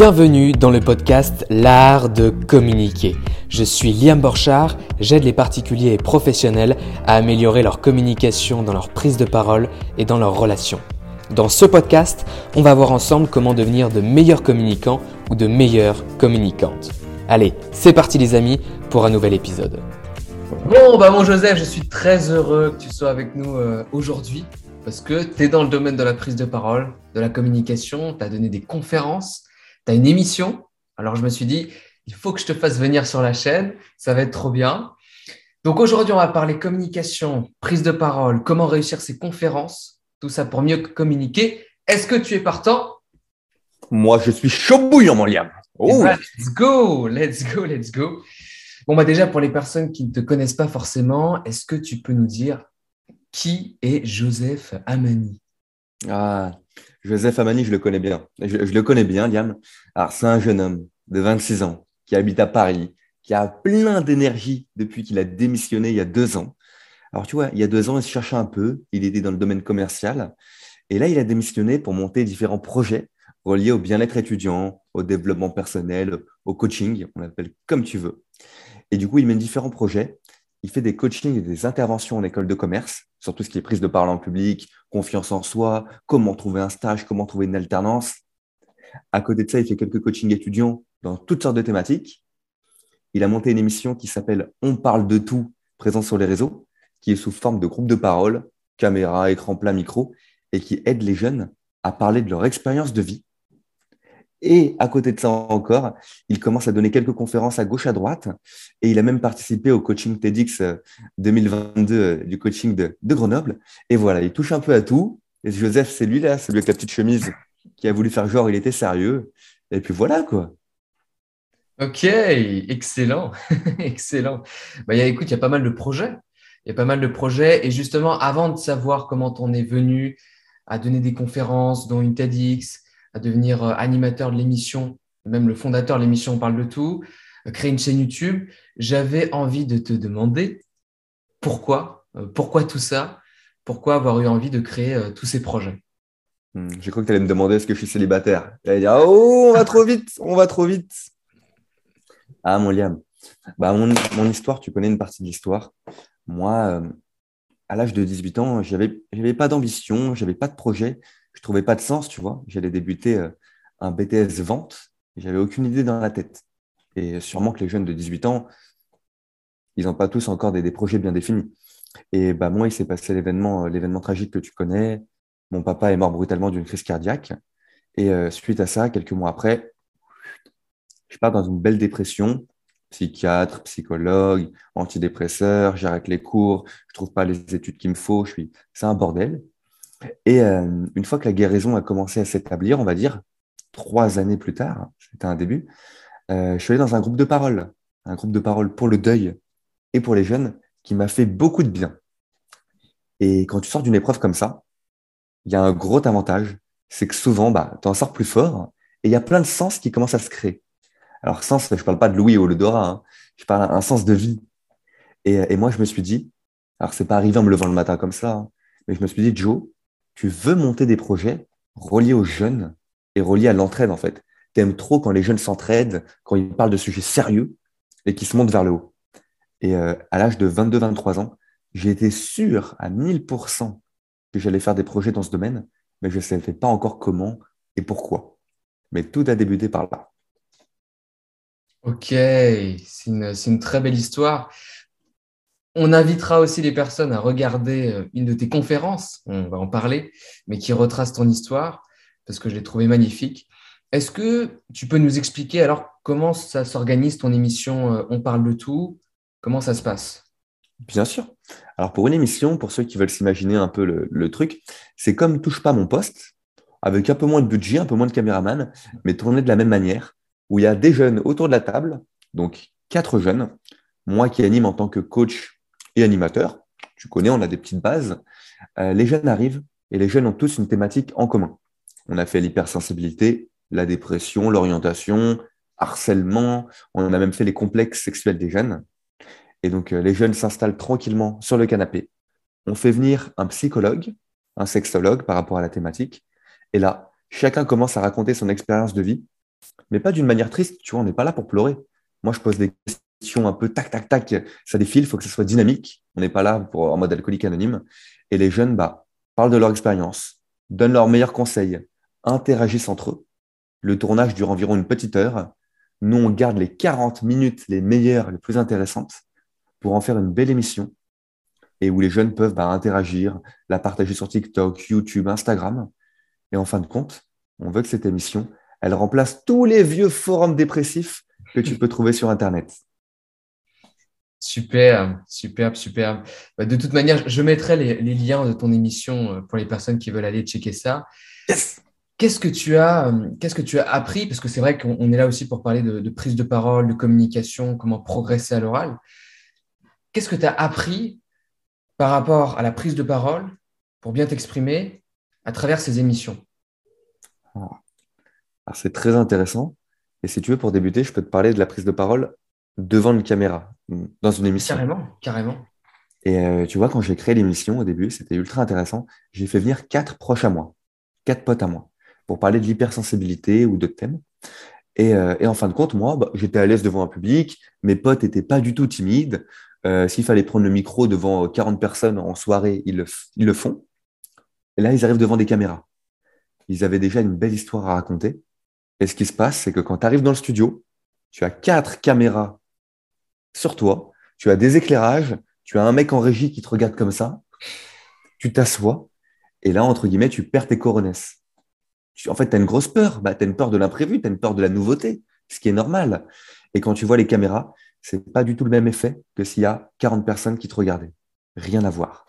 Bienvenue dans le podcast L'art de communiquer. Je suis Liam Borchard, j'aide les particuliers et professionnels à améliorer leur communication dans leur prise de parole et dans leurs relations. Dans ce podcast, on va voir ensemble comment devenir de meilleurs communicants ou de meilleures communicantes. Allez, c'est parti les amis pour un nouvel épisode. Bon, bah mon Joseph, je suis très heureux que tu sois avec nous euh, aujourd'hui parce que tu es dans le domaine de la prise de parole, de la communication, tu as donné des conférences, tu as une émission. Alors je me suis dit, il faut que je te fasse venir sur la chaîne, ça va être trop bien. Donc aujourd'hui, on va parler communication, prise de parole, comment réussir ses conférences, tout ça pour mieux communiquer. Est-ce que tu es partant? Moi, je suis chaud bouillant, mon liam. Oh. let's go, let's go, let's go. Bon, bah déjà, pour les personnes qui ne te connaissent pas forcément, est-ce que tu peux nous dire qui est Joseph Amani? Ah, Joseph Amani, je le connais bien. Je, le connais bien, Liam. Alors, c'est un jeune homme de 26 ans qui habite à Paris, qui a plein d'énergie depuis qu'il a démissionné il y a deux ans. Alors, tu vois, il y a deux ans, il se cherchait un peu. Il était dans le domaine commercial. Et là, il a démissionné pour monter différents projets reliés au bien-être étudiant, au développement personnel, au coaching, on l'appelle comme tu veux. Et du coup, il mène différents projets il fait des coachings et des interventions en école de commerce, sur tout ce qui est prise de parole en public, confiance en soi, comment trouver un stage, comment trouver une alternance. À côté de ça, il fait quelques coachings étudiants dans toutes sortes de thématiques. Il a monté une émission qui s'appelle On parle de tout, présent sur les réseaux, qui est sous forme de groupe de parole, caméra, écran plat, micro, et qui aide les jeunes à parler de leur expérience de vie et à côté de ça encore, il commence à donner quelques conférences à gauche, à droite. Et il a même participé au coaching TEDx 2022 euh, euh, du coaching de, Grenoble. Et voilà, il touche un peu à tout. Et Joseph, c'est lui là, celui avec la petite chemise qui a voulu faire genre il était sérieux. Et puis voilà quoi. Ok, excellent, excellent. Bah, écoute, il y a pas mal de projets. Il y a pas mal de projets. Et justement, avant de savoir comment on est venu à donner des conférences, dont une TEDx, à devenir euh, animateur de l'émission, même le fondateur de l'émission Parle de tout, euh, créer une chaîne YouTube, j'avais envie de te demander pourquoi, euh, pourquoi tout ça, pourquoi avoir eu envie de créer tous ces projets? Hmm, j'ai cru que tu allais me demander est-ce que je suis célibataire. Tu dire Oh, on va trop vite, on va trop vite. Ah, mon Liam. Bah, mon, mon histoire, tu connais une partie de l'histoire. Moi, à l'âge de 18 ans, je n'avais pas d'ambition, je n'avais pas de projet je trouvais pas de sens, tu vois. J'allais débuter euh, un BTS vente, j'avais aucune idée dans la tête. Et sûrement que les jeunes de 18 ans, ils n'ont pas tous encore des, projets bien définis. Et bah, moi, il s'est passé l'événement, euh, l'événement tragique que tu connais. Mon papa est mort brutalement d'une crise cardiaque. Et euh, suite à ça, quelques mois après, je pars dans une belle dépression. Psychiatre, psychologue, antidépresseur, j'arrête les cours, je trouve pas les études qu'il me faut, je suis, c'est un bordel. Et euh, une fois que la guérison a commencé à s'établir, on va dire trois années plus tard, c'était un début, euh, je suis allé dans un groupe de parole, un groupe de parole pour le deuil et pour les jeunes qui m'a fait beaucoup de bien. Et quand tu sors d'une épreuve comme ça, il y a un gros avantage, c'est que souvent, bah, tu en sors plus fort et il y a plein de sens qui commencent à se créer. Alors, sens, je ne parle pas de Louis ou le Dora, hein, je parle d'un sens de vie. Et, et, moi, je me suis dit, alors c'est pas arrivé en me levant le matin comme ça, hein, mais je me suis dit, Joe, tu veux monter des projets reliés aux jeunes et reliés à l'entraide, en fait. Tu aimes trop quand les jeunes s'entraident, quand ils parlent de sujets sérieux et qui se montent vers le haut. Et euh, à l'âge de 22-23 ans, j'ai été sûr à 1000% que j'allais faire des projets dans ce domaine, mais je ne savais pas encore comment et pourquoi. Mais tout a débuté par là. Ok, c'est une, une, très belle histoire. On invitera aussi les personnes à regarder euh, une de tes conférences, on va en parler, mais qui retrace ton histoire, parce que je l'ai trouvé magnifique. Est-ce que tu peux nous expliquer alors comment ça s'organise ton émission euh, On parle de tout? Comment ça se passe? Bien sûr. Alors pour une émission, pour ceux qui veulent s'imaginer un peu le, truc, c'est comme Touche pas mon poste, avec un peu moins de budget, un peu moins de caméraman, mais tourné de la même manière, où il y a des jeunes autour de la table, donc quatre jeunes, moi qui anime en tant que coach et animateur. Tu connais, on a des petites bases. Euh, les jeunes arrivent et les jeunes ont tous une thématique en commun. On a fait l'hypersensibilité, la dépression, l'orientation, harcèlement. On a même fait les complexes sexuels des jeunes. Et donc, euh, les jeunes s'installent tranquillement sur le canapé. On fait venir un psychologue, un sexologue par rapport à la thématique. Et là, chacun commence à raconter son expérience de vie mais pas d'une manière triste. Tu vois, on n'est pas là pour pleurer. Moi, je pose des questions un peu tac, tac, tac. Ça défile, il faut que ce soit dynamique. On n'est pas là pour en mode alcoolique anonyme. Et les jeunes bah, parlent de leur expérience, donnent leurs meilleurs conseils, interagissent entre eux. Le tournage dure environ une petite heure. Nous, on garde les 40 minutes les meilleures, les plus intéressantes pour en faire une belle émission et où les jeunes peuvent bah, interagir, la partager sur TikTok, YouTube, Instagram. Et en fin de compte, on veut que cette émission, elle remplace tous les vieux forums dépressifs que tu peux trouver sur Internet. Super, superbe, superbe. Bah, de toute manière, je mettrai les, liens de ton émission euh, pour les personnes qui veulent aller checker ça. Qu'est-ce que tu as, euh, qu'est-ce que tu as appris? Parce que c'est vrai qu'on est là aussi pour parler de, prise de parole, de communication, comment progresser à l'oral. Qu'est-ce que tu as appris par rapport à la prise de parole pour bien t'exprimer à travers ces émissions? C'est très intéressant. Et si tu veux, pour débuter, je peux te parler de la prise de parole devant une caméra, dans une émission. Carrément, carrément. Et euh, tu vois, quand j'ai créé l'émission au début, c'était ultra intéressant. J'ai fait venir quatre proches à moi, quatre potes à moi, pour parler de l'hypersensibilité ou de thèmes. Et, euh, et, en fin de compte, moi, bah, j'étais à l'aise devant un public. Mes potes n'étaient pas du tout timides. Euh, s'il fallait prendre le micro devant 40 personnes en soirée, ils le, ils le font. Et là, ils arrivent devant des caméras. Ils avaient déjà une belle histoire à raconter. Et ce qui se passe, c'est que quand tu arrives dans le studio, tu as quatre caméras sur toi, tu as des éclairages, tu as un mec en régie qui te regarde comme ça, tu t'assois, et là, entre guillemets, tu perds tes coronesses. En fait, tu as une grosse peur. Bah, tu as une peur de l'imprévu, tu as une peur de la nouveauté, ce qui est normal. Et quand tu vois les caméras, c'est pas du tout le même effet que s'il y a 40 personnes qui te regardaient. Rien à voir.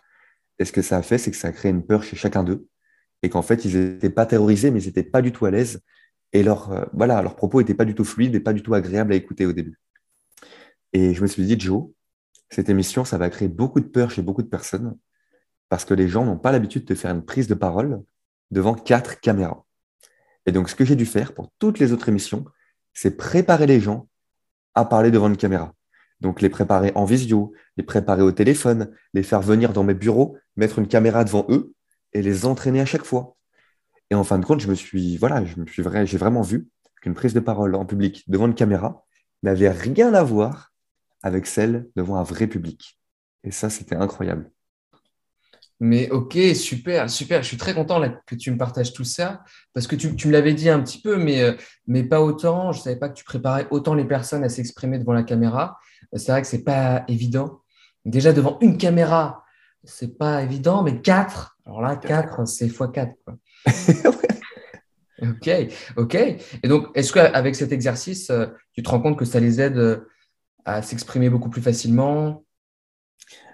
Et ce que ça a fait, c'est que ça a créé une peur chez chacun d'eux et qu'en fait, ils n'étaient pas terrorisés, mais ils n'étaient pas du tout à l'aise. Et leur, euh, voilà, leurs propos n'étaient pas du tout fluides et pas du tout agréables à écouter au début. Et je me suis dit, Joe, cette émission, ça va créer beaucoup de peur chez beaucoup de personnes parce que les gens n'ont pas l'habitude de faire une prise de parole devant quatre caméras. Et donc, ce que j'ai dû faire pour toutes les autres émissions, c'est préparer les gens à parler devant une caméra. Donc, les préparer en visio, les préparer au téléphone, les faire venir dans mes bureaux, mettre une caméra devant eux et les entraîner à chaque fois. Et en fin de compte, je me suis, voilà, je me suis vrai, j'ai vraiment vu qu'une prise de parole en public devant une caméra n'avait rien à voir avec celle devant un vrai public. Et ça, c'était incroyable. Mais ok, super, super. Je suis très content que tu me partages tout ça parce que tu, me l'avais dit un petit peu, mais, euh, mais pas autant. Je ne savais pas que tu préparais autant les personnes à s'exprimer devant la caméra. C'est vrai que ce n'est pas évident. Déjà, devant une caméra, ce n'est pas évident, mais quatre. Alors là, quatre, c'est x4. ok, ok. Et donc, est-ce qu'avec cet exercice, euh, tu te rends compte que ça les aide euh, à s'exprimer beaucoup plus facilement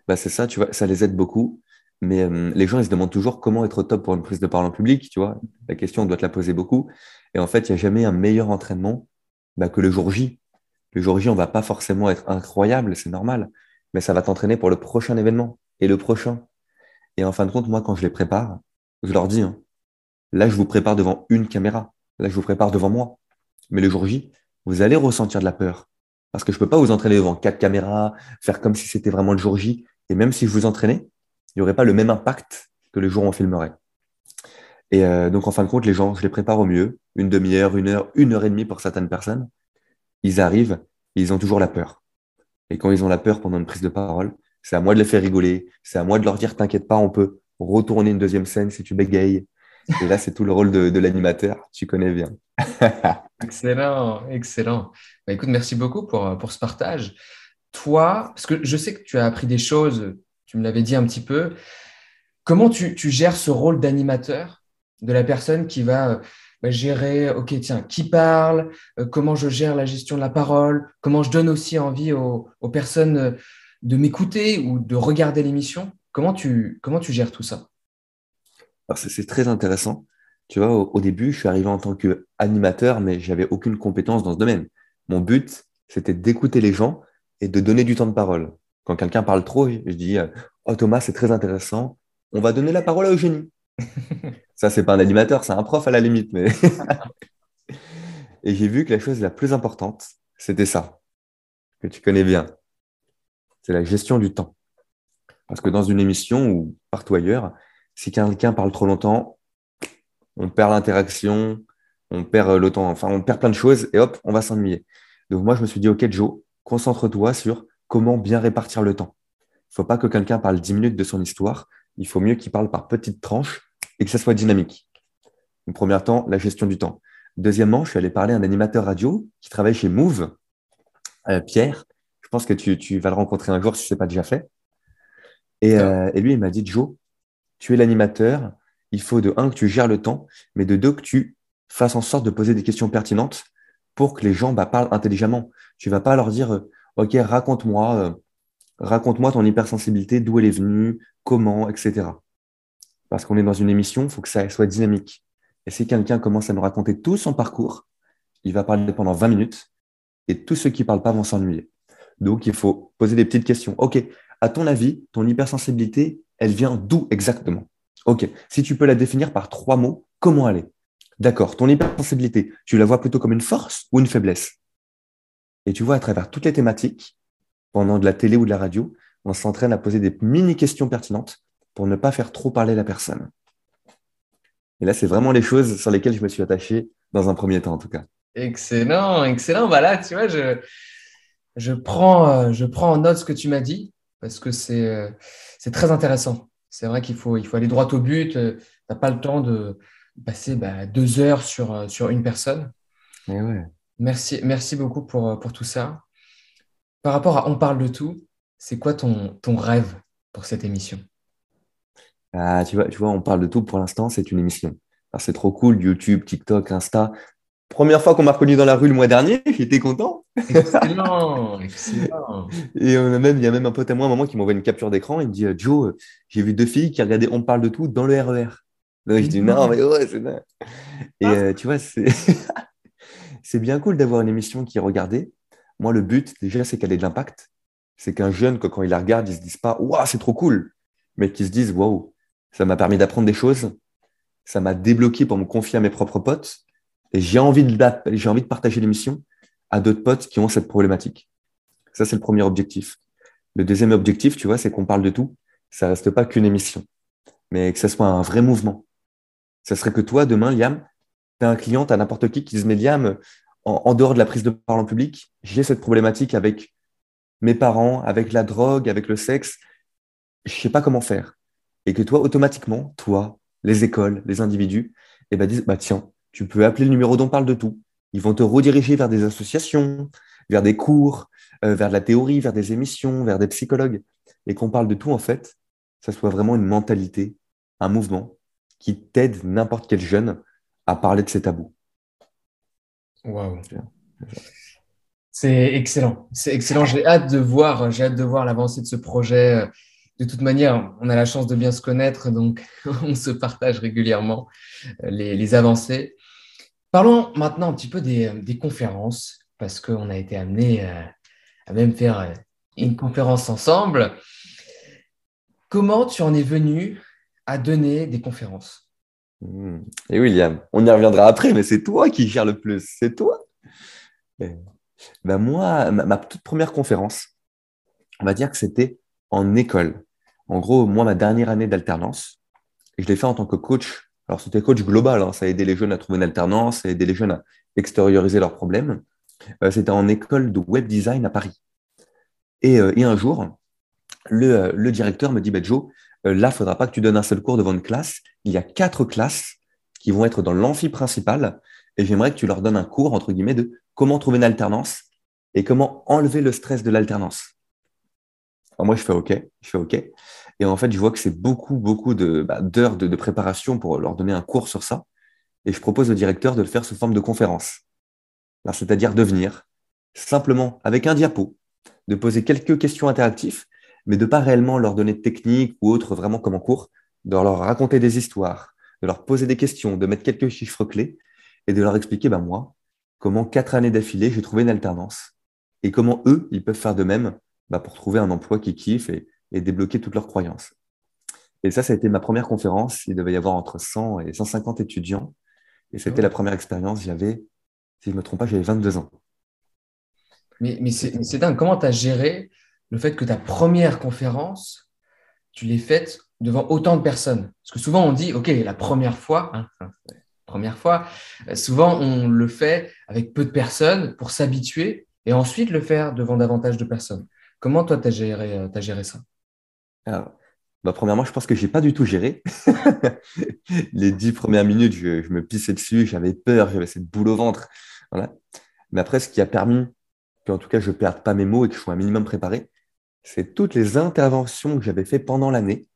bah, C'est ça, tu vois, ça les aide beaucoup. Mais euh, les gens, ils se demandent toujours comment être au top pour une prise de parole en public, tu vois. La question, on doit te la poser beaucoup. Et en fait, il n'y a jamais un meilleur entraînement bah, que le jour J. Le jour J, on va pas forcément être incroyable, c'est normal, mais ça va t'entraîner pour le prochain événement et le prochain. Et en fin de compte, moi, quand je les prépare, je leur dis, hein, là, je vous prépare devant une caméra. Là, je vous prépare devant moi. Mais le jour J, vous allez ressentir de la peur. Parce que je peux pas vous entraîner devant quatre caméras, faire comme si c'était vraiment le jour J. Et même si je vous entraînais, il n'y aurait pas le même impact que le jour où on filmerait. Et euh, donc, en fin de compte, les gens, je les prépare au mieux, une demi-heure, une heure, une heure et demie pour certaines personnes. Ils arrivent, ils ont toujours la peur. Et quand ils ont la peur pendant une prise de parole, c'est à moi de les faire rigoler, c'est à moi de leur dire, t'inquiète pas, on peut retourner une deuxième scène si tu bégayes. Et là, c'est tout le rôle de, l'animateur, tu connais bien. excellent, excellent. Bah, écoute, merci beaucoup pour, pour ce partage. Toi, parce que je sais que tu as appris des choses tu me l'avais dit un petit peu. Comment tu, gères ce rôle d'animateur de la personne qui va euh, bah, gérer, ok, tiens, qui parle, euh, comment je gère la gestion de la parole, comment je donne aussi envie aux, personnes euh, de m'écouter ou de regarder l'émission? Comment tu, comment tu gères tout ça? C'est très intéressant. Tu vois, au, début, je suis arrivé en tant qu'animateur, mais j'avais aucune compétence dans ce domaine. Mon but, c'était d'écouter les gens et de donner du temps de parole. Quand quelqu'un parle trop, je dis Oh Thomas, c'est très intéressant. On va donner la parole à Eugénie. ça, c'est pas un animateur, c'est un prof à la limite. Mais Et j'ai vu que la chose la plus importante, c'était ça, que tu connais bien. C'est la gestion du temps. Parce que dans une émission ou partout ailleurs, si quelqu'un parle trop longtemps, on perd l'interaction, on perd le temps, enfin, on perd plein de choses et hop, on va s'ennuyer. Donc, moi, je me suis dit, OK, Joe, concentre-toi sur comment bien répartir le temps. Il ne faut pas que quelqu'un parle 10 minutes de son histoire. Il faut mieux qu'il parle par petites tranches et que ça soit dynamique. En premier temps, la gestion du temps. Deuxièmement, je suis allé parler à un animateur radio qui travaille chez Move, euh, Pierre. Je pense que tu, vas le rencontrer un jour si ce n'est pas déjà fait. Euh, et, lui, il m'a dit, Joe, tu es l'animateur. Il faut de un, que tu gères le temps, mais de deux, que tu fasses en sorte de poser des questions pertinentes pour que les gens bah, parlent intelligemment. Tu vas pas leur dire, euh, OK, raconte-moi, raconte-moi ton hypersensibilité, d'où elle est venue, comment, etc. Parce qu'on est dans une émission, il faut que ça soit dynamique. Et si quelqu'un commence à nous raconter tout son parcours, il va parler pendant 20 minutes et tous ceux qui ne parlent pas vont s'ennuyer. Donc, il faut poser des petites questions. OK, à ton avis, ton hypersensibilité, elle vient d'où exactement? OK, si tu peux la définir par trois mots, comment est D'accord, ton hypersensibilité, tu la vois plutôt comme une force ou une faiblesse? Et tu vois, à travers toutes les thématiques, pendant de la télé ou de la radio, on s'entraîne à poser des mini-questions pertinentes pour ne pas faire trop parler la personne. Et là, c'est vraiment les choses sur lesquelles je me suis attaché dans un premier temps, en tout cas. Excellent, excellent. Voilà, bah tu vois, je, je, prends, euh, je prends en note ce que tu m'as dit parce que c'est euh, très intéressant. C'est vrai qu'il faut, il faut aller droit au but. Euh, tu n'as pas le temps de passer bah, deux heures sur, sur une personne. Ouais. Merci, merci beaucoup pour, pour tout ça. Par rapport à On parle de tout, c'est quoi ton, ton rêve pour cette émission? Ah, tu, vois, tu vois, on parle de tout pour l'instant, c'est une émission. c'est trop cool, YouTube, TikTok, Insta. Première fois qu'on m'a reconnu dans la rue le mois dernier, j'étais content. Excellent, excellent. Et on a même, il y a même un pote à moi, un moment, qui m'envoie une capture d'écran. Il me dit Joe, j'ai vu deux filles qui regardaient On parle de tout dans le RER. Donc, je dis non, mais ouais, c'est Et ah. euh, tu vois, c'est bien cool d'avoir une émission qui est regardée. Moi, le but, déjà, c'est qu'elle ait de l'impact. C'est qu'un jeune, quand il la regarde, il se dise pas Waouh, c'est trop cool, mais qu'il se dise Waouh, ça m'a permis d'apprendre des choses. Ça m'a débloqué pour me confier à mes propres potes. Et j'ai envie j'ai envie de partager l'émission à d'autres potes qui ont cette problématique. Ça, c'est le premier objectif. Le deuxième objectif, tu vois, c'est qu'on parle de tout. Ça reste pas qu'une émission, mais que ce soit un vrai mouvement. Ça serait que toi, demain, Liam, tu as un client, tu n'importe qui qui se met Liam en, dehors de la prise de parole en public. J'ai cette problématique avec mes parents, avec la drogue, avec le sexe. Je sais pas comment faire et que toi, automatiquement, toi, les écoles, les individus, eh ben, disent, bah, tiens, tu peux appeler le numéro dont parle de tout. Ils vont te rediriger vers des associations, vers des cours, euh, vers de la théorie, vers des émissions, vers des psychologues. Et qu'on parle de tout, en fait, ça soit vraiment une mentalité, un mouvement qui t'aide n'importe quel jeune à parler de ses tabous. Waouh. C'est excellent. C'est excellent. J'ai hâte de voir, j'ai hâte de voir l'avancée de ce projet de toute manière, on a la chance de bien se connaître, donc on se partage régulièrement euh, les, avancées. Parlons maintenant un petit peu des, conférences, parce qu'on a été amené euh, à même faire euh, une conférence ensemble. Comment tu en es venu à donner des conférences? Hmm. Et William, on y reviendra après, mais c'est toi qui gères le plus, c'est toi. Ben moi, ma toute première conférence, on va dire que c'était en école. En gros, moi, ma dernière année d'alternance, je l'ai fait en tant que coach. Alors, c'était coach global, hein. ça a aidé les jeunes à trouver une alternance, ça a aidé les jeunes à extérioriser leurs problèmes. Euh, c'était en école de web design à Paris. Et, euh, un jour, euh, le, directeur me dit bah, Joe, là, il ne faudra pas que tu donnes un seul cours devant une classe. Il y a quatre classes qui vont être dans l'amphi principal et j'aimerais que tu leur donnes un cours, entre guillemets, de comment trouver une alternance et comment enlever le stress de l'alternance moi, je fais OK, je fais OK. Et en fait, je vois que c'est beaucoup, beaucoup bah, d'heures de, de, préparation pour leur donner un cours sur ça. Et je propose au directeur de le faire sous forme de conférence. C'est-à-dire de venir simplement avec un diapo, de poser quelques questions interactives, mais de pas réellement leur donner de techniques ou autre vraiment comme en cours, de leur raconter des histoires, de leur poser des questions, de mettre quelques chiffres clés et de leur expliquer, ben moi, comment quatre années d'affilée, j'ai trouvé une alternance et comment eux, ils peuvent faire de même bah, pour trouver un emploi qui kiffe débloquer toutes leurs croyances. Et ça, ça a été ma première conférence. Il devait y avoir entre 100 et 150 étudiants. Et c'était la première expérience. J'avais, si je ne me trompe pas, j'avais 22 ans. Mais, c'est dingue. Comment tu as géré le fait que ta première conférence, tu l'aies faite devant autant de personnes? Parce que souvent, on dit, OK, la première fois, hein, première fois. Euh, souvent, on le fait avec peu de personnes pour s'habituer et ensuite le faire devant davantage de personnes. Comment toi, tu as as géré ça? Bah, Premièrement, je pense que je n'ai pas du tout géré. Les dix premières minutes, je, me pissais dessus, j'avais peur, j'avais cette boule au ventre. Voilà. Mais après, ce qui a permis qu'en tout cas, je ne perde pas mes mots et que je sois un minimum préparé, c'est toutes les interventions que j'avais fait pendant l'année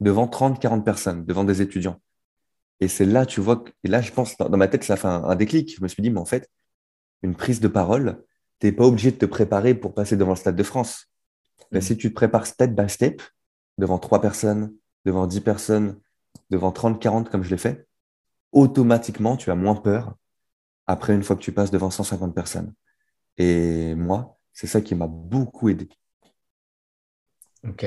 devant 30, 40 personnes, devant des étudiants. Et c'est là, tu vois, et là, je pense, dans, ma tête, ça fait un, déclic. Je me suis dit, mais en fait, une prise de parole, tu n'es pas obligé de te préparer pour passer devant le Stade de France. Si tu te prépares step by step, devant trois personnes, devant 10 personnes, devant 30, 40, comme je l'ai fait, automatiquement, tu as moins peur après une fois que tu passes devant 150 personnes. Et moi, c'est ça qui m'a beaucoup aidé. Ok,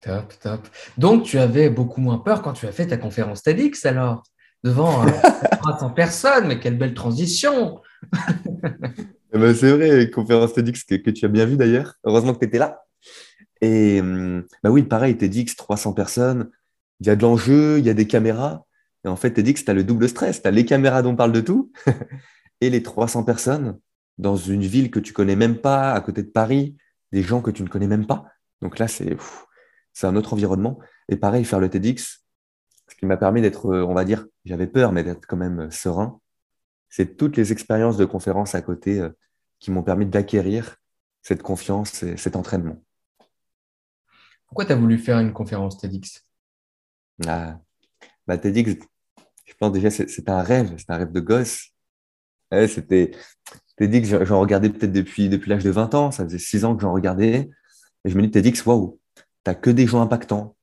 top, top. Donc, tu avais beaucoup moins peur quand tu as fait ta conférence TEDx alors Devant 300 personnes, mais quelle belle transition eh ben, C'est vrai, conférence TEDx que, que, tu as bien vu d'ailleurs. Heureusement que tu étais là. Et hum, bah oui, pareil, TEDx, 300 personnes, il y a de l'enjeu, il y a des caméras. Et en fait, TEDx, tu as le double stress. Tu as les caméras dont on parle de tout et les 300 personnes dans une ville que tu connais même pas, à côté de Paris, des gens que tu ne connais même pas. Donc là, c'est un autre environnement. Et pareil, faire le TEDx, ce qui m'a permis d'être, euh, on va dire, j'avais peur, mais d'être quand même euh, serein, c'est toutes les expériences de conférences à côté euh, qui m'ont permis d'acquérir cette confiance et cet entraînement. Pourquoi tu as voulu faire une conférence TEDx? Ah, bah, TEDx, je pense déjà, c'est un rêve, c'est un rêve de gosse. c'était TEDx, j'en regardais peut-être depuis, depuis l'âge de 20 ans, ça faisait 6 ans que j'en regardais. Et je me dis, TEDx, waouh, t'as que des gens impactants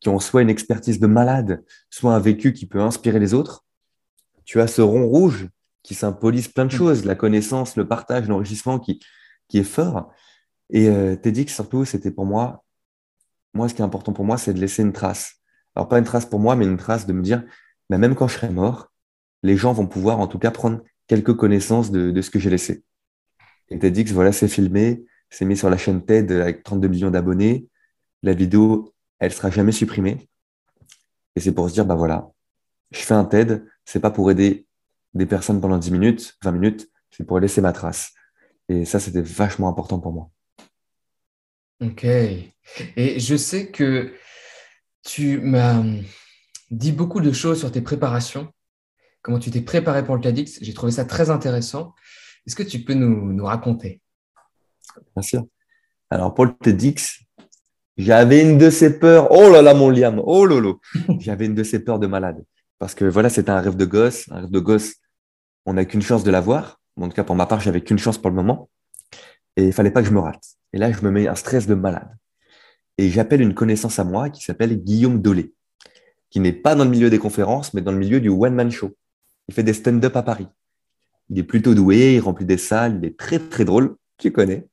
qui ont soit une expertise de malade, soit un vécu qui peut inspirer les autres. Tu as ce rond rouge qui symbolise plein de choses, la connaissance, le partage, l'enrichissement qui, qui est fort. Et euh, TEDx, surtout, c'était pour moi, moi, ce qui est important pour moi, c'est de laisser une trace. Alors, pas une trace pour moi, mais une trace de me dire, bah, même quand je serai mort, les gens vont pouvoir en tout cas prendre quelques connaissances de, ce que j'ai laissé. Et TEDx, voilà, c'est filmé, c'est mis sur la chaîne TED avec 32 millions d'abonnés. La vidéo, elle sera jamais supprimée. Et c'est pour se dire, bah voilà, je fais un TED, c'est pas pour aider des personnes pendant 10 minutes, 20 minutes, c'est pour laisser ma trace. Et ça, c'était vachement important pour moi. Ok. Et je sais que tu m'as dit beaucoup de choses sur tes préparations, comment tu t'es préparé pour le TEDx. J'ai trouvé ça très intéressant. Est-ce que tu peux nous, nous raconter? Bien sûr. Alors, pour le TEDx, j'avais une de ces peurs. Oh là là, mon Liam. Oh lolo. J'avais une de ces peurs de malade. Parce que voilà, c'était un rêve de gosse. Un rêve de gosse, on n'a qu'une chance de l'avoir. En tout cas, pour ma part, j'avais qu'une chance pour le moment. Et il fallait pas que je me rate. Et là, je me mets un stress de malade. Et j'appelle une connaissance à moi qui s'appelle Guillaume Dolé, qui n'est pas dans le milieu des conférences, mais dans le milieu du one-man show. Il fait des stand-up à Paris. Il est plutôt doué, il remplit des salles, il est très, très drôle tu connais.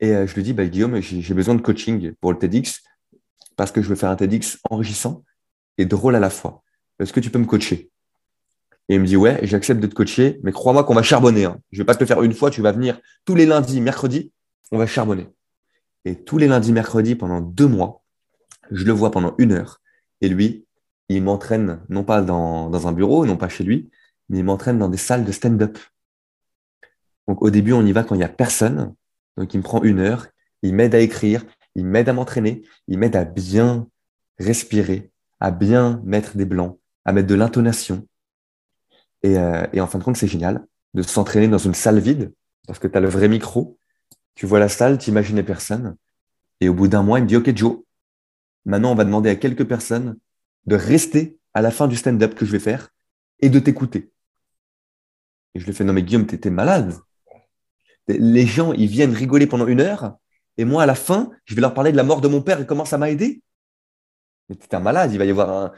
Et euh, je lui dis, bah, Guillaume, j'ai besoin de coaching pour le TEDx parce que je veux faire un TEDx enrichissant et drôle à la fois. Est-ce que tu peux me coacher? Et il me dit, ouais, j'accepte de te coacher, mais crois-moi qu'on va charbonner. Hein. Je ne vais pas te le faire une fois, tu vas venir tous les lundis, mercredis, on va charbonner. Et tous les lundis, mercredis, pendant deux mois, je le vois pendant une heure. Et lui, il m'entraîne, non pas dans, dans un bureau, non pas chez lui, mais il m'entraîne dans des salles de stand-up. Donc au début, on y va quand il n'y a personne. Donc il me prend une heure, il m'aide à écrire, il m'aide à m'entraîner, il m'aide à bien respirer, à bien mettre des blancs, à mettre de l'intonation. Et, euh, et, en fin de compte, c'est génial de s'entraîner dans une salle vide parce que tu as le vrai micro, tu vois la salle, tu imagines les personnes. Et au bout d'un mois, il me dit, OK, Joe, maintenant on va demander à quelques personnes de rester à la fin du stand-up que je vais faire et de t'écouter. Et je lui fais, non mais Guillaume, t'étais malade les gens, ils viennent rigoler pendant une heure, et moi, à la fin, je vais leur parler de la mort de mon père et comment ça m'a aidé. Mais t'es un malade, il va y avoir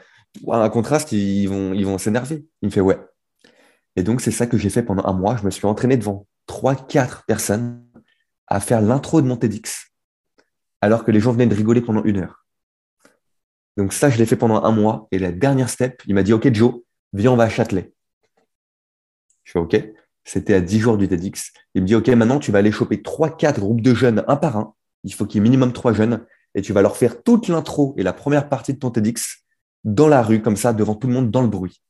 un, contraste, ils vont ils vont s'énerver. Il me fait ouais. Et donc, c'est ça que j'ai fait pendant un mois. Je me suis entraîné devant trois, quatre personnes à faire l'intro de mon TEDx, alors que les gens venaient de rigoler pendant une heure. Donc ça, je l'ai fait pendant un mois. Et la dernière step, il m'a dit, OK, Joe, viens, on va à Châtelet. Je fais OK. C'était à 10 jours du TEDx. Il me dit, OK, maintenant, tu vas aller choper 3-4 groupes de jeunes un par un. Il faut qu'il y ait minimum 3 jeunes. Et tu vas leur faire toute l'intro et la première partie de ton TEDx dans la rue, comme ça, devant tout le monde, dans le bruit.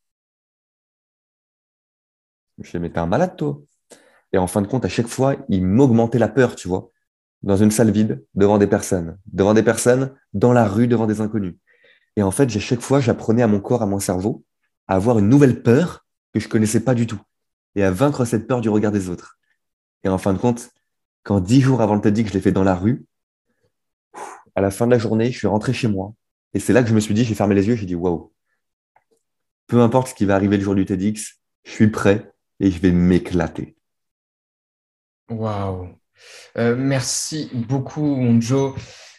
Je lui ai mais t'es un malade, toi. Et en fin de compte, à chaque fois, il m'augmentait la peur, tu vois, dans une salle vide, devant des personnes, devant des personnes, dans la rue, devant des inconnus. Et en fait, à chaque fois, j'apprenais à mon corps, à mon cerveau, à avoir une nouvelle peur que je connaissais pas du tout et à vaincre cette peur du regard des autres. Et en fin de compte, quand dix jours avant le TEDx, je l'ai fait dans la rue, à la fin de la journée, je suis rentré chez moi. Et c'est là que je me suis dit, j'ai fermé les yeux, j'ai dit, waouh, peu importe ce qui va arriver le jour du TEDx, je suis prêt et je vais m'éclater. Waouh. Euh, merci beaucoup, Joe.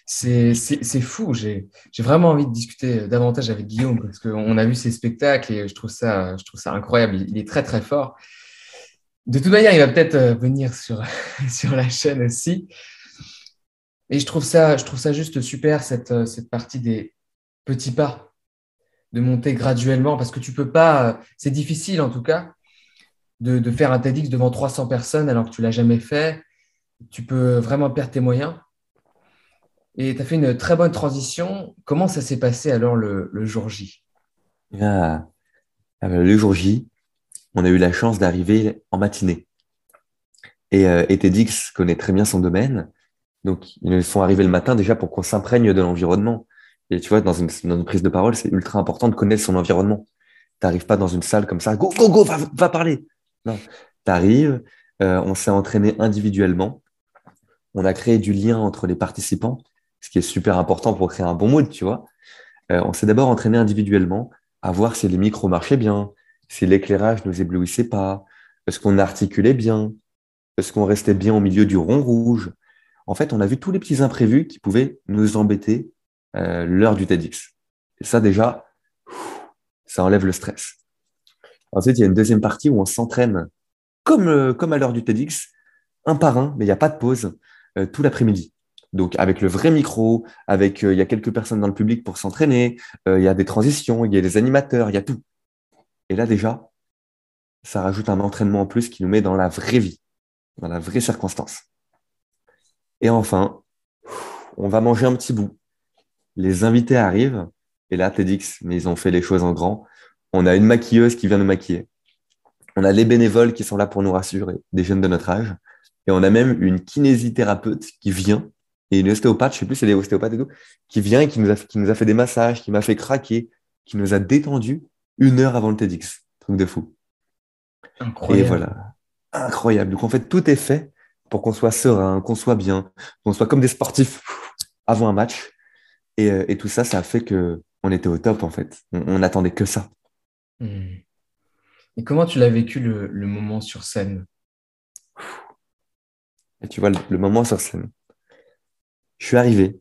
C'est fou. J'ai vraiment envie de discuter davantage avec Guillaume parce qu'on a vu ses spectacles et je trouve ça, je trouve ça incroyable. Il est très, très fort. De toute manière, il va peut-être euh, venir sur, sur la chaîne aussi. Et je trouve ça, je trouve ça juste super, cette, euh, cette partie des petits pas, de monter graduellement, parce que tu peux pas, euh, c'est difficile en tout cas, de, de, faire un TEDx devant 300 personnes alors que tu l'as jamais fait. Tu peux vraiment perdre tes moyens. Et tu as fait une très bonne transition. Comment ça s'est passé alors le, le jour J? Ah, Le jour J, on a eu la chance d'arriver en matinée. Et, euh, et TEDx connaît très bien son domaine. Donc, ils nous font arriver le matin déjà pour qu'on s'imprègne de l'environnement. Et tu vois, dans une, dans une prise de parole, c'est ultra important de connaître son environnement. Tu n'arrives pas dans une salle comme ça, go, go, go, va parler. Non, euh, on s'est entraîné individuellement. On a créé du lien entre les participants, ce qui est super important pour créer un bon mood, tu vois. Euh, on s'est d'abord entraîné individuellement à voir si les micros marchaient bien, si l'éclairage nous éblouissait pas, est-ce qu'on articulait bien, est-ce qu'on restait bien au milieu du rond rouge. En fait, on a vu tous les petits imprévus qui pouvaient nous embêter euh, l'heure du TEDx. Et ça, déjà, ça enlève le stress. Ensuite, il y a une deuxième partie où on s'entraîne comme, euh, à l'heure du TEDx, un par un, mais il n'y a pas de pause, euh, tout l'après-midi. Donc avec le vrai micro, avec il y a quelques personnes dans le public pour s'entraîner, il y a des transitions, il y a des animateurs, il y a tout. Et là, déjà, ça rajoute un entraînement en plus qui nous met dans la vraie vie, dans la vraie circonstance. Et enfin, on va manger un petit bout. Les invités arrivent, et là, TEDx, mais ils ont fait les choses en grand. On a une maquilleuse qui vient nous maquiller. On a les bénévoles qui sont là pour nous rassurer, des jeunes de notre âge. Et on a même une kinésithérapeute qui vient, et une ostéopathe, je sais plus si c'est des ostéopathes et tout, qui vient et qui nous a, qui nous a fait des massages, qui m'a fait craquer, qui nous a détendu une heure avant le TEDx. Truc de fou. Incroyable. Et voilà. Incroyable. Donc en fait, tout est fait pour qu'on soit serein, qu'on soit bien, qu'on soit comme des sportifs avant un match. Et, euh, et tout ça, ça a fait que on était au top en fait. On n'attendait que ça. Et comment tu l'as vécu le, moment sur scène? Et Tu vois, le, le, moment sur scène. Je suis arrivé,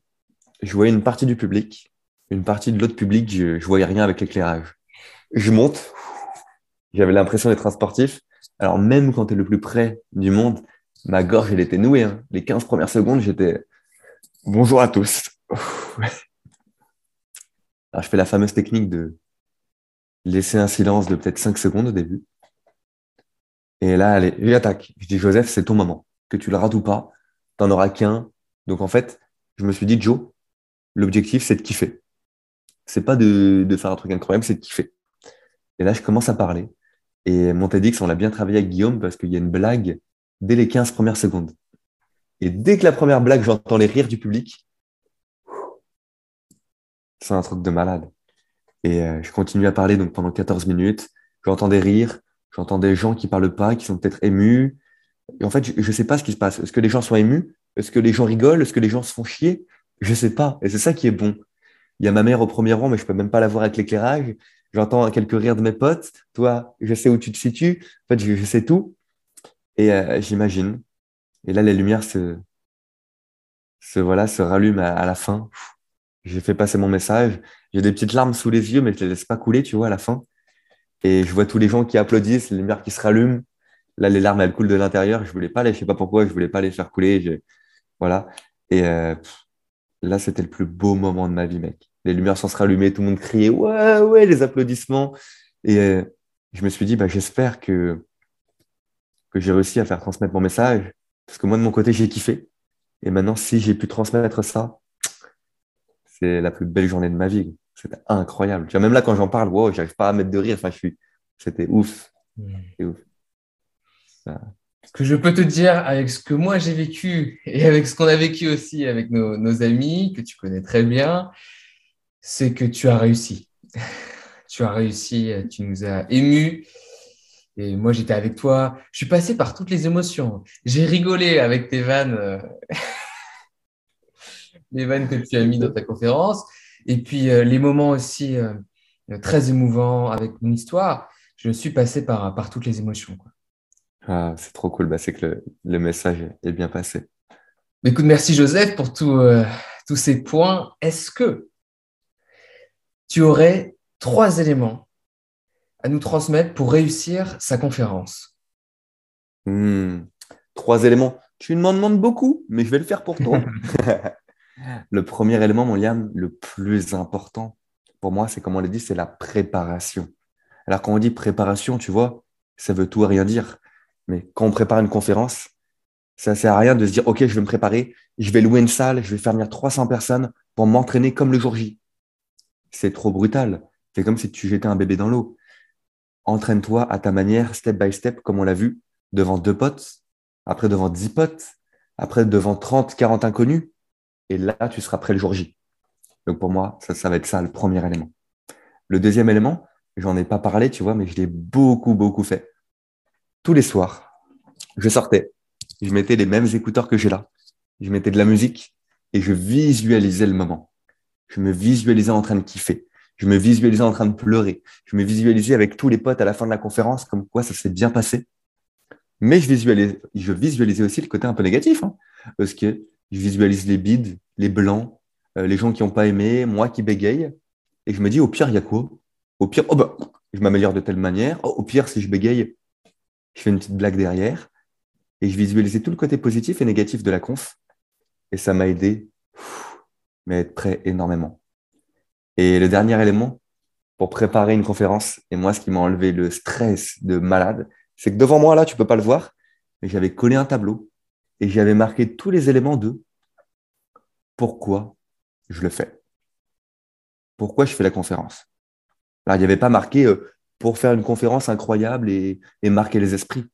je voyais une partie du public, une partie de l'autre public, je, ne voyais rien avec l'éclairage. Je monte, j'avais l'impression d'être un sportif. Alors même quand tu es le plus près du monde, ma gorge, elle était nouée. Hein. Les 15 premières secondes, j'étais bonjour à tous. Alors, je fais la fameuse technique de laisser un silence de peut-être 5 secondes au début. Et là, allez, j'attaque. Je dis, Joseph, c'est ton moment. Que tu le rates ou pas, t'en auras qu'un. Donc, en fait, je me suis dit, Joe, l'objectif, c'est de kiffer. C'est pas de, de, faire un truc incroyable, c'est de kiffer. Et là, je commence à parler. Et mon TEDx, on l'a bien travaillé avec Guillaume parce qu'il y a une blague dès les 15 premières secondes. Et dès que la première blague, j'entends les rires du public, c'est un truc de malade. Et euh, je continue à parler donc pendant 14 minutes. J'entends des rires, j'entends des gens qui parlent pas, qui sont peut-être émus. En fait, je ne sais pas ce qui se passe. Est-ce que les gens sont émus? Est-ce que les gens rigolent? Est-ce que les gens se font chier? Je ne sais pas. Et c'est ça qui est bon. Il y a ma mère au premier rang, mais je peux même pas la voir avec l'éclairage. J'entends quelques rires de mes potes. Toi, je sais où tu te situes. En fait, je, sais tout. Et euh, j'imagine. Et là, les lumières se, se, voilà, se rallument à la fin. J'ai fait passer mon message. J'ai des petites larmes sous les yeux, mais je les laisse pas couler, tu vois, à la fin. Et je vois tous les gens qui applaudissent, les lumières qui se rallument. Là, les larmes, elles coulent de l'intérieur. Je voulais pas les, je sais pas pourquoi, je voulais pas les faire couler. Voilà. Et euh, là, c'était le plus beau moment de ma vie, mec. Les lumières sont se tout le monde criait, ouais, ouais, les applaudissements. Et euh, je me suis dit, bah, j'espère que, que j'ai réussi à faire transmettre mon message. Parce que moi, de mon côté, j'ai kiffé. Et maintenant, si j'ai pu transmettre ça, c'est la plus belle journée de ma vie. C'était incroyable. Même là, quand j'en parle, wow, j'arrive pas à mettre de rire. Enfin, je suis, c'était ouf. Mmh. ouf. Ce que je peux te dire avec ce que moi j'ai vécu et avec ce qu'on a vécu aussi avec nos, nos amis, que tu connais très bien, c'est que tu as réussi. tu as réussi, tu nous as émus. Et moi, j'étais avec toi. Je suis passé par toutes les émotions. J'ai rigolé avec tes vannes, euh, les vannes que tu as mis dans ta conférence. Et puis, euh, les moments aussi euh, très émouvants avec mon histoire. Je suis passé par, par toutes les émotions. Ah, c'est trop cool. Bah, c'est que le, message est bien passé. Écoute, merci Joseph pour tous ces points. Est-ce que tu aurais trois éléments à nous transmettre pour réussir sa conférence? Hmm. Trois éléments. Tu m'en demandes beaucoup, mais je vais le faire pour toi. le premier élément, mon Liam, le plus important pour moi, c'est comme on l'a dit, c'est la préparation. Alors quand on dit préparation, tu vois, ça veut tout et rien dire. Mais quand on prépare une conférence, ça ne sert à rien de se dire, OK, je vais me préparer, je vais louer une salle, je vais faire venir 300 personnes pour m'entraîner comme le jour J c'est trop brutal. C'est comme si tu jetais un bébé dans l'eau. Entraîne-toi à ta manière, step by step, comme on l'a vu, devant deux potes, après devant dix potes, après devant 30, 40 inconnus. Et là, tu seras prêt le jour J. Donc pour moi, ça, va être ça le premier élément. Le deuxième élément, j'en ai pas parlé, tu vois, mais je l'ai beaucoup, beaucoup fait. Tous les soirs, je sortais, je mettais les mêmes écouteurs que j'ai là, je mettais de la musique et je visualisais le moment. Je me visualisais en train de kiffer. Je me visualisais en train de pleurer. Je me visualisais avec tous les potes à la fin de la conférence, comme quoi ça s'est bien passé. Mais je visualisais, je visualisais aussi le côté un peu négatif, hein, parce que je visualise les bides, les blancs, euh, les gens qui n'ont pas aimé, moi qui bégaye. Et je me dis, au pire, il y a quoi? Au pire, oh bah, je m'améliore de telle manière. Oh, au pire, si je bégaye, je fais une petite blague derrière. Et je visualisais tout le côté positif et négatif de la conf. Et ça m'a aidé mais être prêt énormément. Et le dernier élément, pour préparer une conférence, et moi, ce qui m'a enlevé le stress de malade, c'est que devant moi, là, tu peux pas le voir, mais j'avais collé un tableau et j'avais marqué tous les éléments de pourquoi je le fais. Pourquoi je fais la conférence. Alors, il n'y avait pas marqué euh, pour faire une conférence incroyable et, marquer les esprits.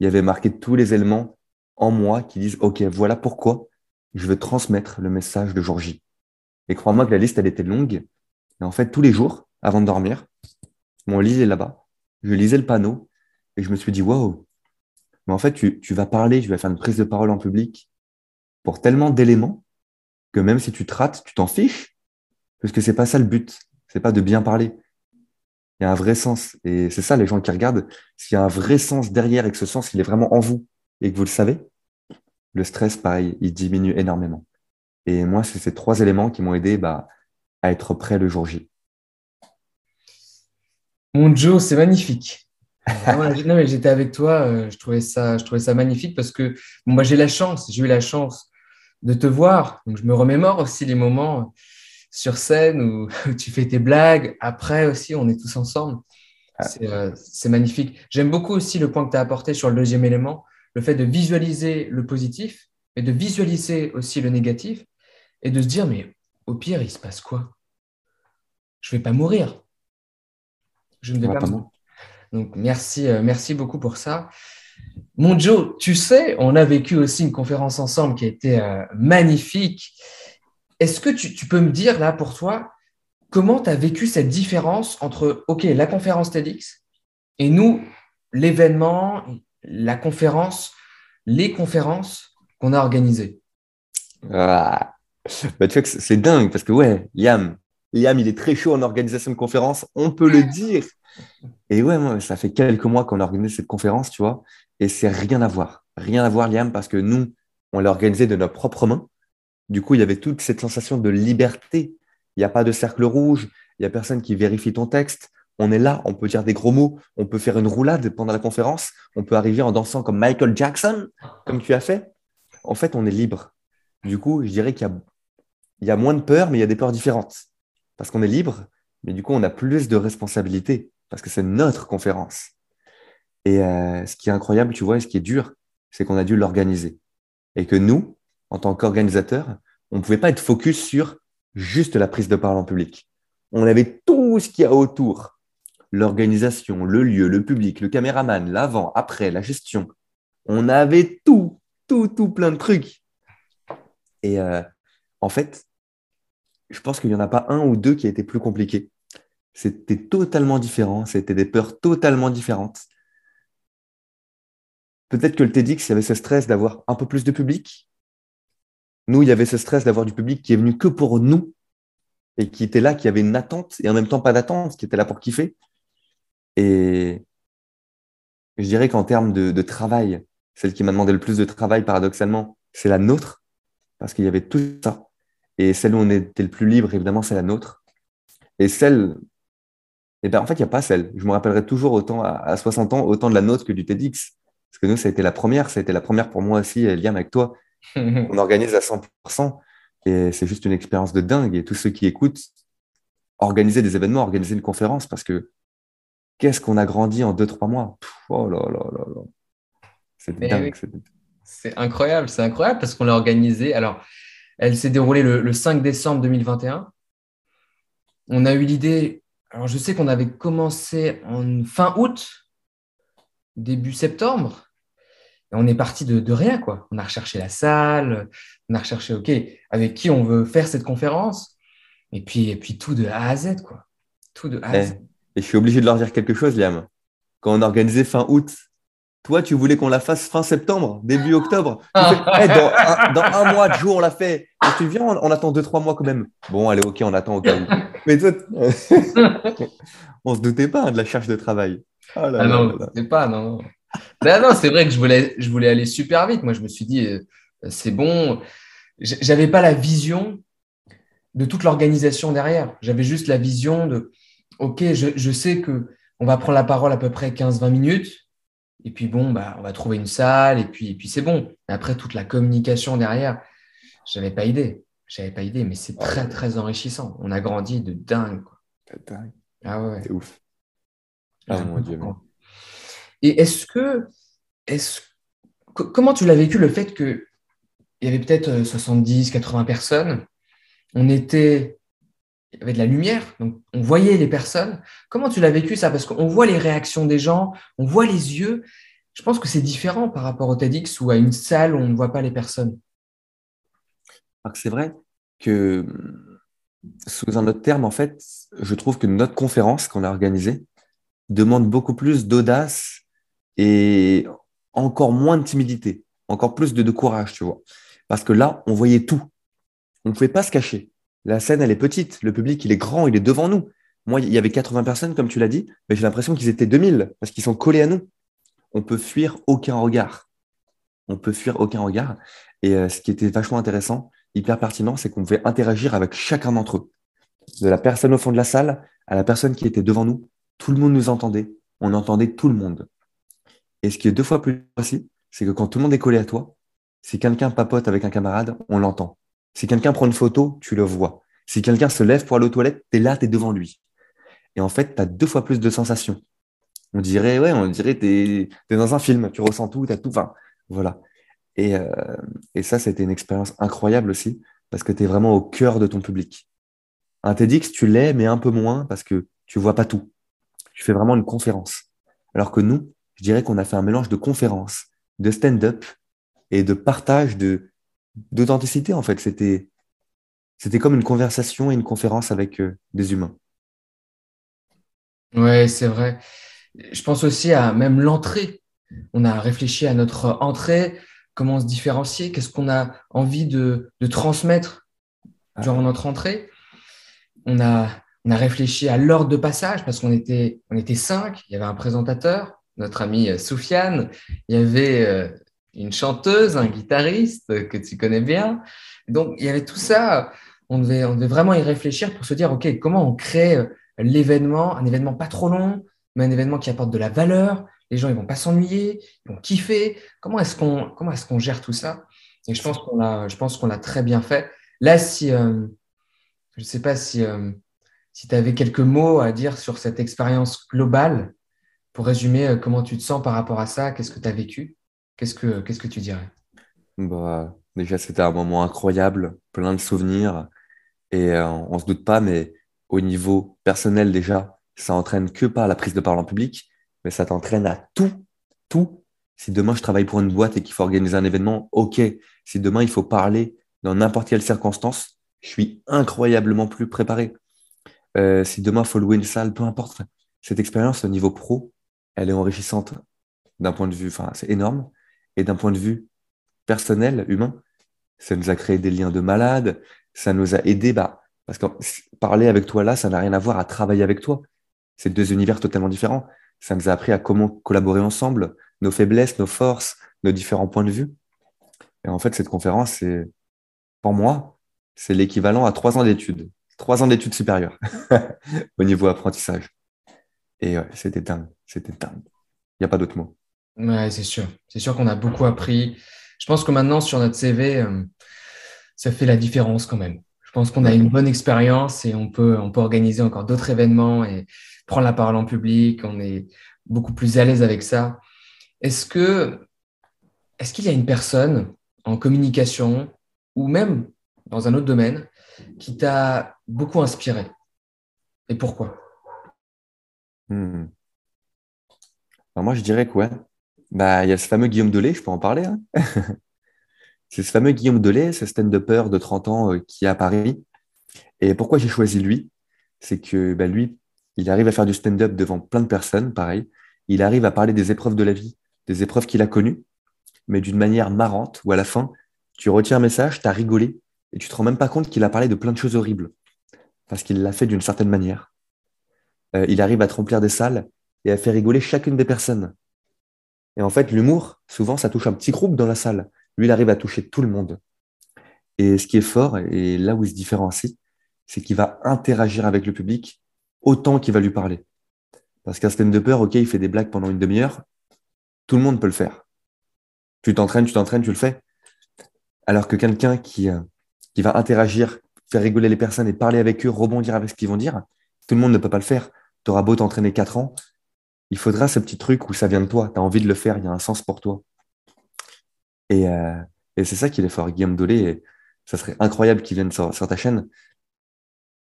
Il y avait marqué tous les éléments en moi qui disent, OK, voilà pourquoi je veux transmettre le message de jour J. Et crois-moi que la liste, elle était longue. Et en fait, tous les jours, avant de dormir, mon lit est là-bas. Je lisais le panneau et je me suis dit, waouh, mais en fait, tu, vas parler, tu vas faire une prise de parole en public pour tellement d'éléments que même si tu te rates, tu t'en fiches, parce que c'est pas ça le but. C'est pas de bien parler. Il y a un vrai sens. Et c'est ça, les gens qui regardent, s'il y a un vrai sens derrière et que ce sens, il est vraiment en vous et que vous le savez, le stress, pareil, il diminue énormément. Et moi, c'est ces trois éléments qui m'ont aidé bah, à être prêt le jour J. Mon Joe, c'est magnifique. Non, mais j'étais avec toi, euh, je trouvais ça, je trouvais ça magnifique parce que moi j'ai la chance, j'ai eu la chance de te voir. Donc je me remémore aussi les moments sur scène où tu fais tes blagues. Après aussi, on est tous ensemble. Ah. Euh, c'est magnifique. J'aime beaucoup aussi le point que tu as apporté sur le deuxième élément, le fait de visualiser le positif et de visualiser aussi le négatif et de se dire, mais au pire, il se passe quoi? Je ne vais pas mourir. Je ne vais pas, mourir. Donc, merci, euh, merci beaucoup pour ça. Mon Joe, tu sais, on a vécu aussi une conférence ensemble qui a été euh, magnifique. Est-ce que tu, peux me dire, là, pour toi, comment tu as vécu cette différence entre, OK, la conférence TEDx et nous, l'événement, la conférence, les conférences qu'on a organisées? Ah. bah, Tu vois que c'est dingue parce que, ouais, Liam, Liam, il est très chaud en organisation de conférences, on peut le dire. Et ouais, ça fait quelques mois qu'on a organisé cette conférence, tu vois, et c'est rien à voir. Rien à voir, Liam, parce que nous, on l'a organisé de nos propres mains. Du coup, il y avait toute cette sensation de liberté. Il n'y a pas de cercle rouge, il n'y a personne qui vérifie ton texte on est là, on peut dire des gros mots, on peut faire une roulade pendant la conférence, on peut arriver en dansant comme Michael Jackson, comme tu as fait. En fait, on est libre. Du coup, je dirais qu'il y, a, moins de peur, mais il y a des peurs différentes. Parce qu'on est libre, mais du coup, on a plus de responsabilités, parce que c'est notre conférence. Et euh, ce qui est incroyable, tu vois, et ce qui est dur, c'est qu'on a dû l'organiser. Et que nous, en tant qu'organisateurs, on ne pouvait pas être focus sur juste la prise de parole en public. On avait tout ce qu'il y a autour l'organisation, le lieu, le public, le caméraman, l'avant, après, la gestion. On avait tout, tout, tout plein de trucs. Et euh, en fait, je pense qu'il n'y en a pas un ou deux qui a été plus compliqué. C'était totalement différent, c'était des peurs totalement différentes. Peut-être que le TEDx, il y avait ce stress d'avoir un peu plus de public. Nous, il y avait ce stress d'avoir du public qui est venu que pour nous et qui était là, qui avait une attente et en même temps pas d'attente, qui était là pour kiffer. Et je dirais qu'en termes de, travail, celle qui m'a demandé le plus de travail, paradoxalement, c'est la nôtre, parce qu'il y avait tout ça. Et celle où on était le plus libre, évidemment, c'est la nôtre. Et celle, eh ben, en fait, il n'y a pas celle. Je me rappellerai toujours autant à, 60 ans, autant de la nôtre que du TEDx. Parce que nous, ça a été la première, ça a été la première pour moi aussi, Liam, avec toi. on organise à 100%. Et c'est juste une expérience de dingue. Et tous ceux qui écoutent, organiser des événements, organiser une conférence, parce que qu'est-ce qu'on a grandi en 2-3 mois? Oh là là là là. C'est dingue. C'est incroyable, c'est incroyable parce qu'on l'a organisé. Alors, elle s'est déroulée le, 5 décembre 2021. On a eu l'idée, alors je sais qu'on avait commencé en fin août, début septembre, on est parti de, rien, quoi. On a recherché la salle, on a recherché, OK, avec qui on veut faire cette conférence, et puis, et puis tout de A à Z, quoi. Tout de A à Z. Et je suis obligé de leur dire quelque chose, Liam. Quand on a organisé fin août, toi, tu voulais qu'on la fasse fin septembre, début octobre. Eh, dans, un, mois, de jour, on l'a fait. Et tu viens, on, attend deux, trois mois quand même. Bon, allez, ok, on attend au cas où. Mais toi, on se doutait pas hein, de la charge de travail. Oh ah non, c'est pas, non. non, non c'est vrai que je voulais, je voulais aller super vite. Moi, je me suis dit, euh, c'est bon. J'avais pas la vision de toute l'organisation derrière. J'avais juste la vision de, OK, je, je sais que on va prendre la parole à peu près 15-20 minutes. Et puis bon, bah, on va trouver une salle et puis, et puis c'est bon. après, toute la communication derrière, j'avais pas idée. J'avais pas idée, mais c'est très, très enrichissant. On a grandi de dingue. Quoi. dingue. Ah ouais. C'est ouf. Ah, mon Dieu. Et est-ce que, est comment tu l'as vécu le fait qu'il y avait peut-être 70, euh, 80 personnes, on était, il y avait de la lumière, donc on voyait les personnes. Comment tu l'as vécu ça? Parce qu'on voit les réactions des gens, on voit les yeux. Je pense que c'est différent par rapport au TEDx ou à une salle où on ne voit pas les personnes. C'est vrai que sous un autre terme, en fait, je trouve que notre conférence qu'on a organisée demande beaucoup plus d'audace et encore moins de timidité, encore plus de, courage, tu vois. Parce que là, on voyait tout. On ne pouvait pas se cacher. La scène, elle est petite. Le public, il est grand, il est devant nous. Moi, il y avait 80 personnes, comme tu l'as dit, mais j'ai l'impression qu'ils étaient 2000 parce qu'ils sont collés à nous. On peut fuir aucun regard. On peut fuir aucun regard. Et euh, ce qui était vachement intéressant, hyper pertinent, c'est qu'on pouvait interagir avec chacun d'entre eux. De la personne au fond de la salle à la personne qui était devant nous. Tout le monde nous entendait. On entendait tout le monde. Et ce qui est deux fois plus facile, c'est que quand tout le monde est collé à toi, si quelqu'un papote avec un camarade, on l'entend. Si quelqu'un prend une photo, tu le vois. Si quelqu'un se lève pour aller aux toilettes, tu es là, tu es devant lui. Et en fait, tu as deux fois plus de sensations. On dirait, ouais, on dirait tu es, dans un film, tu ressens tout, tu as tout. Enfin, voilà. Et, euh, et ça, c'était une expérience incroyable aussi, parce que tu es vraiment au cœur de ton public. Un TEDx, tu l'es, mais un peu moins, parce que tu vois pas tout. Tu fais vraiment une conférence. Alors que nous, je dirais qu'on a fait un mélange de conférences, de stand-up et de partage de d'authenticité en fait. C'était c'était comme une conversation et une conférence avec euh, des humains. Ouais, c'est vrai. Je pense aussi à même l'entrée. On a réfléchi à notre entrée, comment se différencier, qu'est-ce qu'on a envie de, de transmettre ah. durant notre entrée. On a, on a réfléchi à l'ordre de passage parce qu'on était, on était cinq. Il y avait un présentateur, notre ami euh, Soufiane. Il y avait euh, une chanteuse, un guitariste que tu connais bien. Donc, il y avait tout ça. On devait, on devait vraiment y réfléchir pour se dire, OK, comment on crée euh, l'événement, un événement pas trop long, mais un événement qui apporte de la valeur. Les gens, ils vont pas s'ennuyer, ils vont kiffer. Comment est-ce qu'on, comment est-ce qu'on gère tout ça? Et je pense qu'on a, je pense qu'on a très bien fait. Là, si, je ne sais pas si, si tu avais quelques mots à dire sur cette expérience globale pour résumer, euh, comment tu te sens par rapport à ça Qu'est-ce que tu as vécu? Qu'est-ce que Qu'est-ce que tu dirais? Bah, Déjà, c'était un moment incroyable, plein de souvenirs. Et euh, on ne se doute pas, mais au niveau personnel déjà, ça entraîne que par la prise de parole en public, mais ça t'entraîne à tout, tout. Si demain je travaille pour une boîte et qu'il faut organiser un événement, ok. Si demain il faut parler dans n'importe quelle circonstance, je suis incroyablement plus préparé. Euh, si demain il faut louer une salle, peu importe. Cette expérience au niveau pro, elle est enrichissante d'un point de vue, enfin c'est énorme, et d'un point de vue personnel, humain, ça nous a créé des liens de malades, ça nous a aidé, bah, parce que parler avec toi là, ça n'a rien à voir à travailler avec toi. C'est deux univers totalement différents. Ça nous a appris à comment collaborer ensemble, nos faiblesses, nos forces, nos différents points de vue. Et en fait, cette conférence, c'est, pour moi, c'est l'équivalent à trois ans d'études. Trois ans d'études supérieures au niveau apprentissage. Et c'était dingue. C'était dingue. Il n'y a pas d'autre mot. Ouais, c'est sûr. C'est sûr qu'on a beaucoup appris. Je pense que maintenant, sur notre CV, euh, ça fait la différence quand même. Je pense qu'on a une bonne expérience et on peut, on peut organiser encore d'autres événements et prendre la parole en public. On est beaucoup plus à l'aise avec ça. Est-ce que, est-ce qu'il y a une personne en communication ou même dans un autre domaine qui t'a beaucoup inspiré et pourquoi? Hmm. Moi, je dirais quoi bah, il y a ce fameux Guillaume Delay, je peux en parler. Hein c'est ce fameux Guillaume Delay, ce stand-upper de 30 ans euh, qui est à Paris. Et pourquoi j'ai choisi lui? C'est que bah, lui, il arrive à faire du stand-up devant plein de personnes, pareil. Il arrive à parler des épreuves de la vie, des épreuves qu'il a connues, mais d'une manière marrante, où à la fin, tu retiens un message, tu as rigolé, et tu te rends même pas compte qu'il a parlé de plein de choses horribles, parce qu'il l'a fait d'une certaine manière. Euh, il arrive à te remplir des salles et à faire rigoler chacune des personnes. Et en fait, l'humour, souvent, ça touche un petit groupe dans la salle. Lui, il arrive à toucher tout le monde. Et ce qui est fort, et là où il se différencie, c'est qu'il va interagir avec le public autant qu'il va lui parler. Parce qu'un stand-upper, OK, il fait des blagues pendant une demi-heure, tout le monde peut le faire. Tu t'entraînes, tu t'entraînes, tu le fais. Alors que quelqu'un qui, euh, qui va interagir, faire rigoler les personnes et parler avec eux, rebondir avec ce qu'ils vont dire, tout le monde ne peut pas le faire. Tu auras beau t'entraîner quatre ans, il faudra ce petit truc où ça vient de toi, tu as envie de le faire, il y a un sens pour toi. Et, euh, c'est ça qu'il est fort, Guillaume Dolé. Et ça serait incroyable qu'il vienne sur, ta chaîne.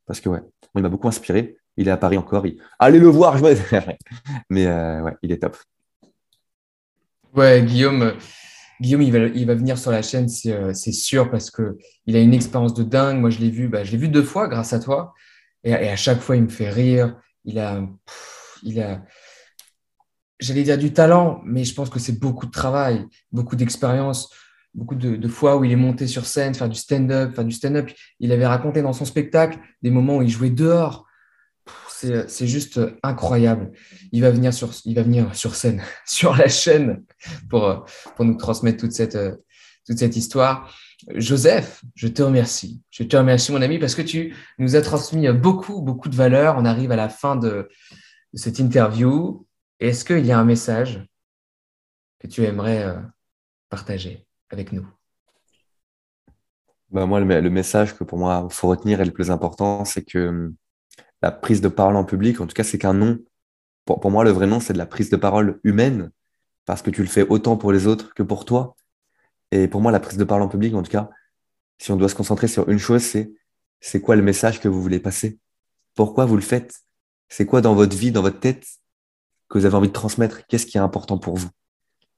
Parce que, ouais, il m'a beaucoup inspiré. Il est à Paris encore. Allez le voir, Mais euh, ouais, il est top. Ouais, Guillaume, Guillaume il, va, il va venir sur la chaîne, c'est euh, sûr, parce qu'il a une expérience de dingue. Moi, je l'ai vu, bah, je l'ai vu deux fois grâce à toi. Et, à chaque fois, il me fait rire. Il a, il a, j'allais dire du talent, mais je pense que c'est beaucoup de travail, beaucoup d'expérience, beaucoup de, fois où il est monté sur scène, faire du stand-up, faire du stand-up. Il avait raconté dans son spectacle des moments où il jouait dehors. C'est juste incroyable. Il va venir sur, il va venir sur scène, sur la chaîne, pour, pour nous transmettre toute cette, toute cette histoire. Joseph, je te remercie. Je te remercie, mon ami, parce que tu nous as transmis beaucoup, beaucoup de valeurs. On arrive à la fin de cette interview. Est-ce qu'il y a un message que tu aimerais euh, partager avec nous? Bah, Moi, le, message que pour moi, il faut retenir et le plus important, c'est que hum, la prise de parole en public, en tout cas, c'est qu'un nom. Pour, moi, le vrai nom, c'est de la prise de parole humaine, parce que tu le fais autant pour les autres que pour toi. Et pour moi, la prise de parole en public, en tout cas, si on doit se concentrer sur une chose, c'est c'est quoi le message que vous voulez passer? Pourquoi vous le faites? C'est quoi dans votre vie, dans votre tête? Que vous avez envie de transmettre, qu'est-ce qui est important pour vous?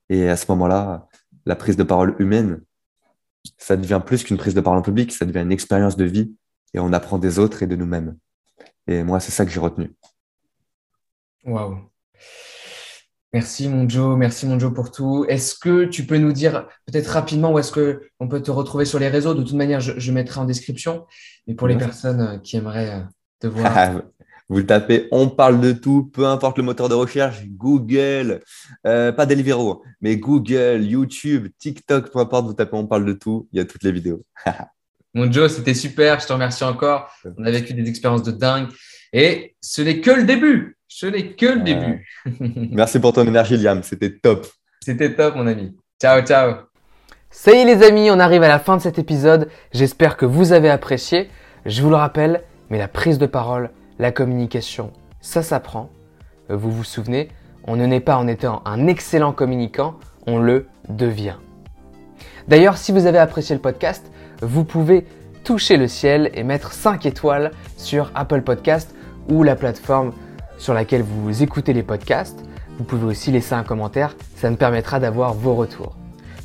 Et à ce moment-là, la prise de parole humaine, ça devient plus qu'une prise de parole en public, ça devient une expérience de vie et on apprend des autres et de nous-mêmes. Et moi, c'est ça que j'ai retenu. Waouh. Merci mon Joe, merci mon Joe pour tout. Est-ce que tu peux nous dire peut-être rapidement où est-ce qu'on peut te retrouver sur les réseaux? De toute manière, je, mettrai en description. Mais pour les personnes qui aimeraient te voir. Vous tapez, on parle de tout, peu importe le moteur de recherche, Google, euh, pas Deliveroo, mais Google, YouTube, TikTok, peu importe, vous tapez, on parle de tout, il y a toutes les vidéos. Mon Joe, c'était super, je te remercie encore. On a vécu des expériences de dingue. Et ce n'est que le début. Ce n'est que le début. Merci pour ton énergie, Liam. C'était top. C'était top, mon ami. Ciao, ciao. Ça y est, les amis, on arrive à la fin de cet épisode. J'espère que vous avez apprécié. Je vous le rappelle, mais la prise de parole, la communication, ça s'apprend. Euh, vous vous souvenez, on ne naît pas en étant un excellent communicant, on le devient. D'ailleurs, si vous avez apprécié le podcast, vous pouvez toucher le ciel et mettre 5 étoiles sur Apple Podcast ou la plateforme sur laquelle vous écoutez les podcasts. Vous pouvez aussi laisser un commentaire, ça me permettra d'avoir vos retours.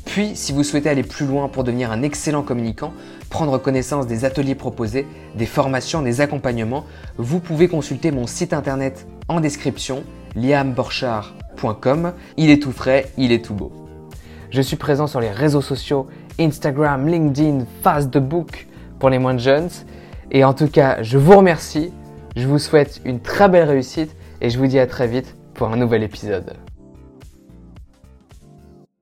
Puis, si vous souhaitez aller plus loin pour devenir un excellent communicant, prendre connaissance des ateliers proposés, des formations, des accompagnements, vous pouvez consulter mon site internet en description, liamborchard.com. Il est tout frais, il est tout beau. Je suis présent sur les réseaux sociaux Instagram, LinkedIn, Facebook pour les moins jeunes. Et en tout cas, je vous remercie, je vous souhaite une très belle réussite et je vous dis à très vite pour un nouvel épisode.